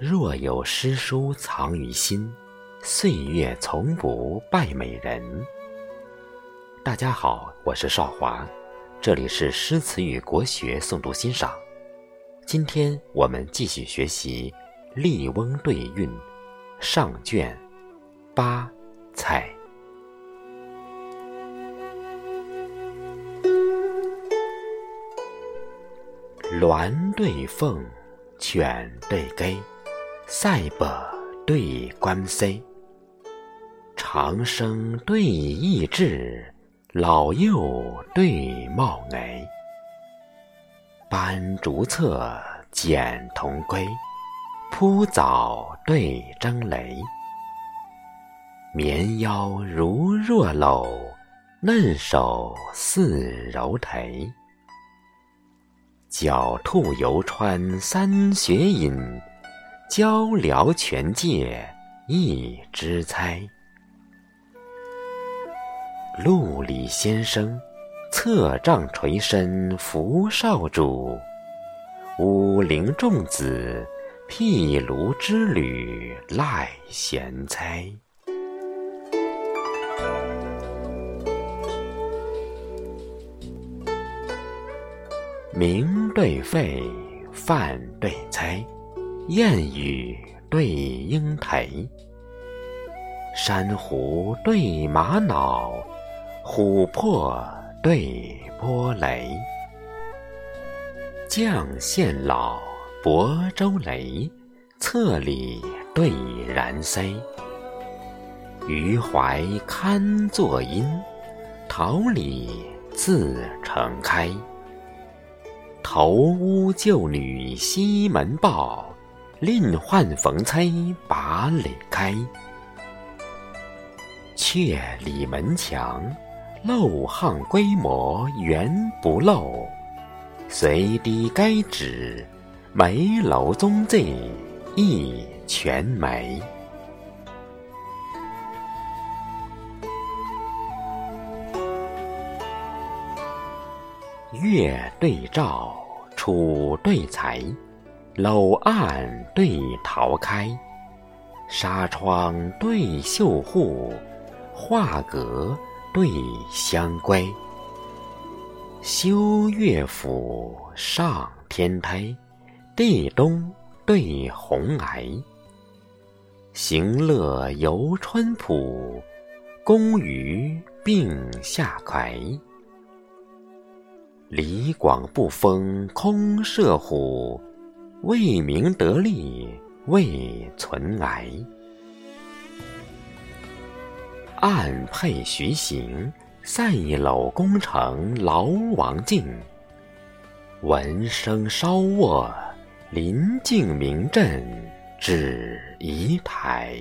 若有诗书藏于心，岁月从不败美人。大家好，我是少华，这里是诗词与国学诵读欣赏。今天我们继续学习《笠翁对韵》上卷八菜。鸾对凤，犬对鸡，塞伯对关西。长生对益智，老幼对貌眉。斑竹侧，剪铜龟，铺藻对争雷。绵腰如弱搂，嫩手似柔荑。狡兔游穿三穴隐，鹪鹩泉涧一枝猜。陆里先生，侧杖垂身扶少主；武陵仲子，毗卢之旅赖贤猜。鸣对沸，饭对猜，燕语对莺啼。珊瑚对玛瑙，琥珀对波雷。绛县老，亳州雷，侧里对然塞。余怀堪作阴，桃李自成开。投屋旧女西门报，另换逢猜把垒开。却里门墙，漏巷规模原不漏。随堤该指，梅楼宗罪一全没。月对照，楚对才，楼岸对桃开，纱窗对绣户，画阁对香闺。修乐府上天台，地东对红崖。行乐游春浦，公渔并下葵。李广不封空射虎，未名得利未存癌。暗配徐行，塞楼功成劳王境。闻声稍卧，临近明阵指仪台。